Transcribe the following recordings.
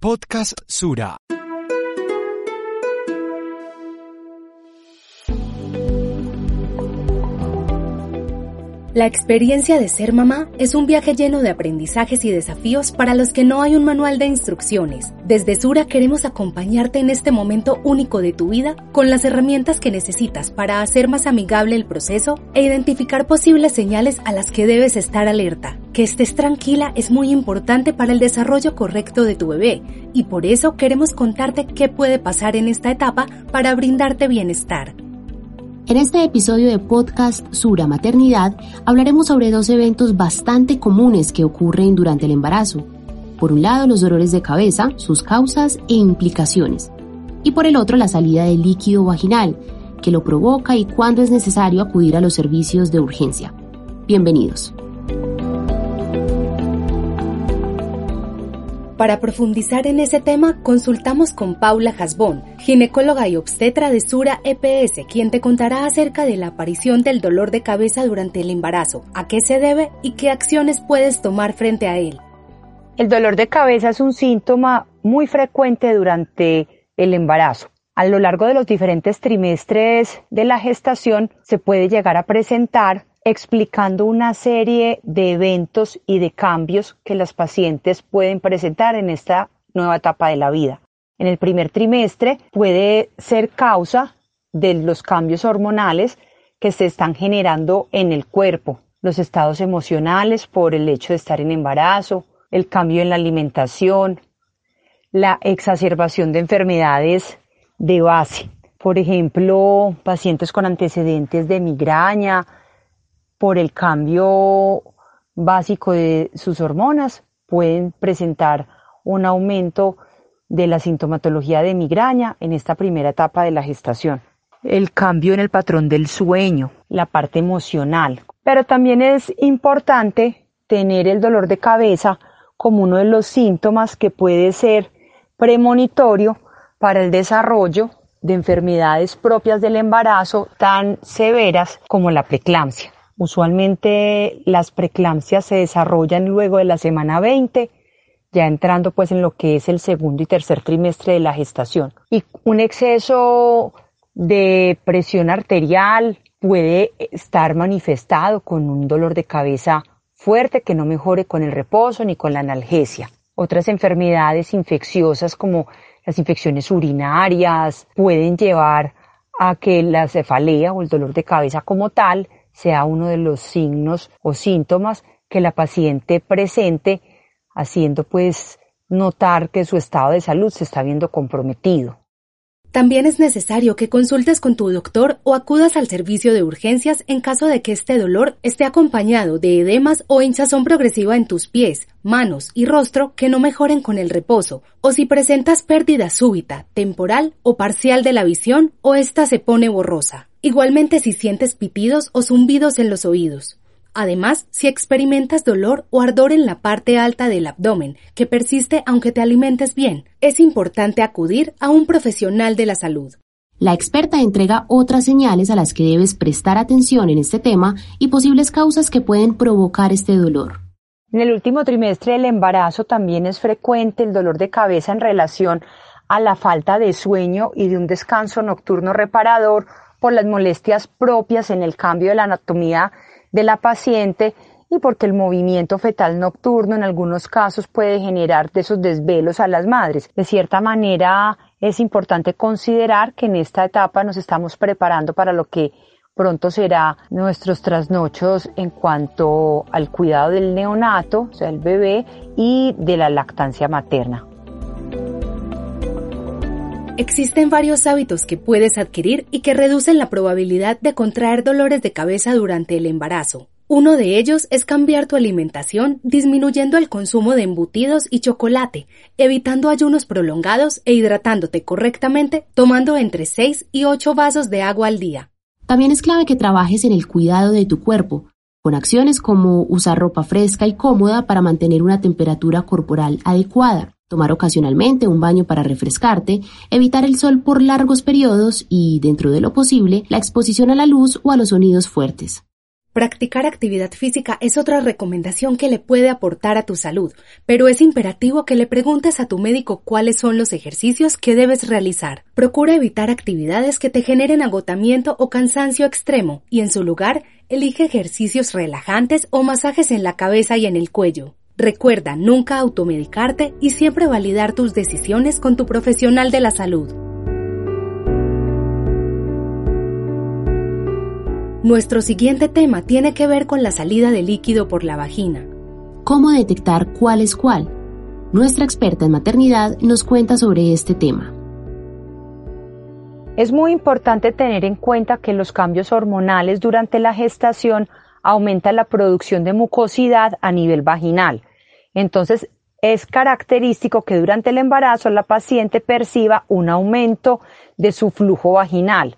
Podcast Sura. La experiencia de ser mamá es un viaje lleno de aprendizajes y desafíos para los que no hay un manual de instrucciones. Desde Sura queremos acompañarte en este momento único de tu vida con las herramientas que necesitas para hacer más amigable el proceso e identificar posibles señales a las que debes estar alerta. Que estés tranquila es muy importante para el desarrollo correcto de tu bebé y por eso queremos contarte qué puede pasar en esta etapa para brindarte bienestar. En este episodio de podcast Sura Maternidad hablaremos sobre dos eventos bastante comunes que ocurren durante el embarazo. Por un lado, los dolores de cabeza, sus causas e implicaciones. Y por el otro, la salida del líquido vaginal, que lo provoca y cuándo es necesario acudir a los servicios de urgencia. Bienvenidos. Para profundizar en ese tema, consultamos con Paula Jasbón, ginecóloga y obstetra de Sura EPS, quien te contará acerca de la aparición del dolor de cabeza durante el embarazo, a qué se debe y qué acciones puedes tomar frente a él. El dolor de cabeza es un síntoma muy frecuente durante el embarazo. A lo largo de los diferentes trimestres de la gestación se puede llegar a presentar explicando una serie de eventos y de cambios que las pacientes pueden presentar en esta nueva etapa de la vida. En el primer trimestre puede ser causa de los cambios hormonales que se están generando en el cuerpo, los estados emocionales por el hecho de estar en embarazo, el cambio en la alimentación, la exacerbación de enfermedades de base. Por ejemplo, pacientes con antecedentes de migraña, por el cambio básico de sus hormonas, pueden presentar un aumento de la sintomatología de migraña en esta primera etapa de la gestación. El cambio en el patrón del sueño, la parte emocional. Pero también es importante tener el dolor de cabeza como uno de los síntomas que puede ser premonitorio para el desarrollo de enfermedades propias del embarazo tan severas como la preeclampsia. Usualmente las preeclampsias se desarrollan luego de la semana 20, ya entrando pues en lo que es el segundo y tercer trimestre de la gestación. Y un exceso de presión arterial puede estar manifestado con un dolor de cabeza fuerte que no mejore con el reposo ni con la analgesia. Otras enfermedades infecciosas como las infecciones urinarias pueden llevar a que la cefalea o el dolor de cabeza como tal sea uno de los signos o síntomas que la paciente presente, haciendo pues notar que su estado de salud se está viendo comprometido. También es necesario que consultes con tu doctor o acudas al servicio de urgencias en caso de que este dolor esté acompañado de edemas o hinchazón progresiva en tus pies, manos y rostro que no mejoren con el reposo, o si presentas pérdida súbita, temporal o parcial de la visión o ésta se pone borrosa. Igualmente si sientes pitidos o zumbidos en los oídos. Además, si experimentas dolor o ardor en la parte alta del abdomen, que persiste aunque te alimentes bien, es importante acudir a un profesional de la salud. La experta entrega otras señales a las que debes prestar atención en este tema y posibles causas que pueden provocar este dolor. En el último trimestre del embarazo también es frecuente el dolor de cabeza en relación a la falta de sueño y de un descanso nocturno reparador por las molestias propias en el cambio de la anatomía de la paciente y porque el movimiento fetal nocturno en algunos casos puede generar de esos desvelos a las madres. De cierta manera es importante considerar que en esta etapa nos estamos preparando para lo que pronto será nuestros trasnochos en cuanto al cuidado del neonato, o sea, el bebé, y de la lactancia materna. Existen varios hábitos que puedes adquirir y que reducen la probabilidad de contraer dolores de cabeza durante el embarazo. Uno de ellos es cambiar tu alimentación disminuyendo el consumo de embutidos y chocolate, evitando ayunos prolongados e hidratándote correctamente tomando entre 6 y 8 vasos de agua al día. También es clave que trabajes en el cuidado de tu cuerpo, con acciones como usar ropa fresca y cómoda para mantener una temperatura corporal adecuada tomar ocasionalmente un baño para refrescarte, evitar el sol por largos periodos y, dentro de lo posible, la exposición a la luz o a los sonidos fuertes. Practicar actividad física es otra recomendación que le puede aportar a tu salud, pero es imperativo que le preguntes a tu médico cuáles son los ejercicios que debes realizar. Procura evitar actividades que te generen agotamiento o cansancio extremo y en su lugar, elige ejercicios relajantes o masajes en la cabeza y en el cuello. Recuerda nunca automedicarte y siempre validar tus decisiones con tu profesional de la salud. Nuestro siguiente tema tiene que ver con la salida de líquido por la vagina. ¿Cómo detectar cuál es cuál? Nuestra experta en maternidad nos cuenta sobre este tema. Es muy importante tener en cuenta que los cambios hormonales durante la gestación aumentan la producción de mucosidad a nivel vaginal. Entonces, es característico que durante el embarazo la paciente perciba un aumento de su flujo vaginal.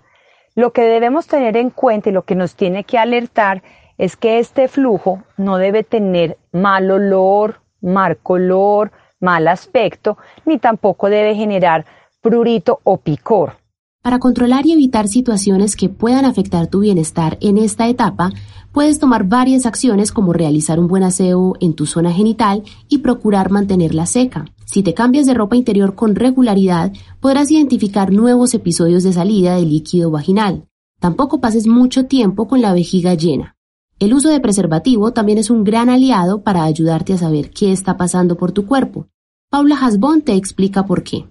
Lo que debemos tener en cuenta y lo que nos tiene que alertar es que este flujo no debe tener mal olor, mal color, mal aspecto, ni tampoco debe generar prurito o picor. Para controlar y evitar situaciones que puedan afectar tu bienestar en esta etapa, puedes tomar varias acciones como realizar un buen aseo en tu zona genital y procurar mantenerla seca. Si te cambias de ropa interior con regularidad, podrás identificar nuevos episodios de salida de líquido vaginal. Tampoco pases mucho tiempo con la vejiga llena. El uso de preservativo también es un gran aliado para ayudarte a saber qué está pasando por tu cuerpo. Paula Hasbon te explica por qué.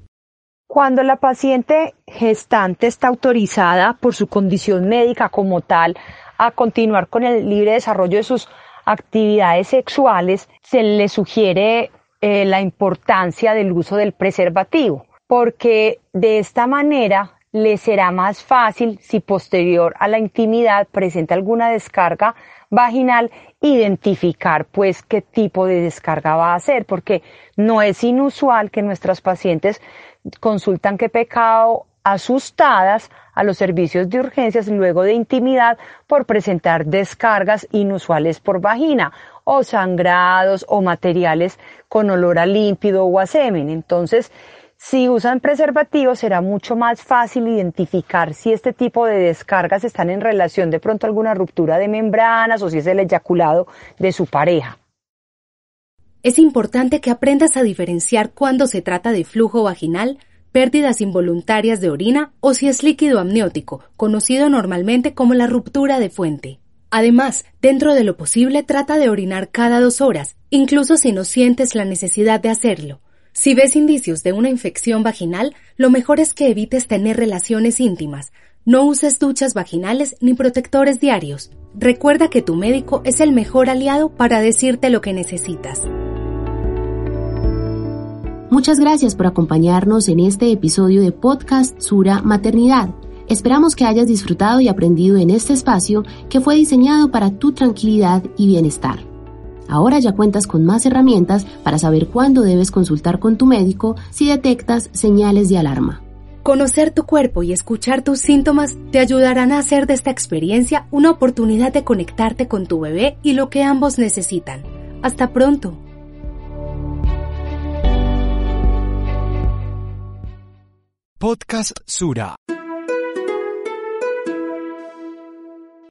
Cuando la paciente gestante está autorizada por su condición médica como tal a continuar con el libre desarrollo de sus actividades sexuales, se le sugiere eh, la importancia del uso del preservativo, porque de esta manera le será más fácil si posterior a la intimidad presenta alguna descarga vaginal identificar pues qué tipo de descarga va a hacer porque no es inusual que nuestras pacientes consultan qué pecado asustadas a los servicios de urgencias luego de intimidad por presentar descargas inusuales por vagina o sangrados o materiales con olor a límpido o a semen. Entonces, si usan preservativos será mucho más fácil identificar si este tipo de descargas están en relación de pronto a alguna ruptura de membranas o si es el eyaculado de su pareja. Es importante que aprendas a diferenciar cuando se trata de flujo vaginal, pérdidas involuntarias de orina o si es líquido amniótico, conocido normalmente como la ruptura de fuente. Además, dentro de lo posible trata de orinar cada dos horas, incluso si no sientes la necesidad de hacerlo. Si ves indicios de una infección vaginal, lo mejor es que evites tener relaciones íntimas. No uses duchas vaginales ni protectores diarios. Recuerda que tu médico es el mejor aliado para decirte lo que necesitas. Muchas gracias por acompañarnos en este episodio de Podcast Sura Maternidad. Esperamos que hayas disfrutado y aprendido en este espacio que fue diseñado para tu tranquilidad y bienestar. Ahora ya cuentas con más herramientas para saber cuándo debes consultar con tu médico si detectas señales de alarma. Conocer tu cuerpo y escuchar tus síntomas te ayudarán a hacer de esta experiencia una oportunidad de conectarte con tu bebé y lo que ambos necesitan. Hasta pronto. Podcast Sura.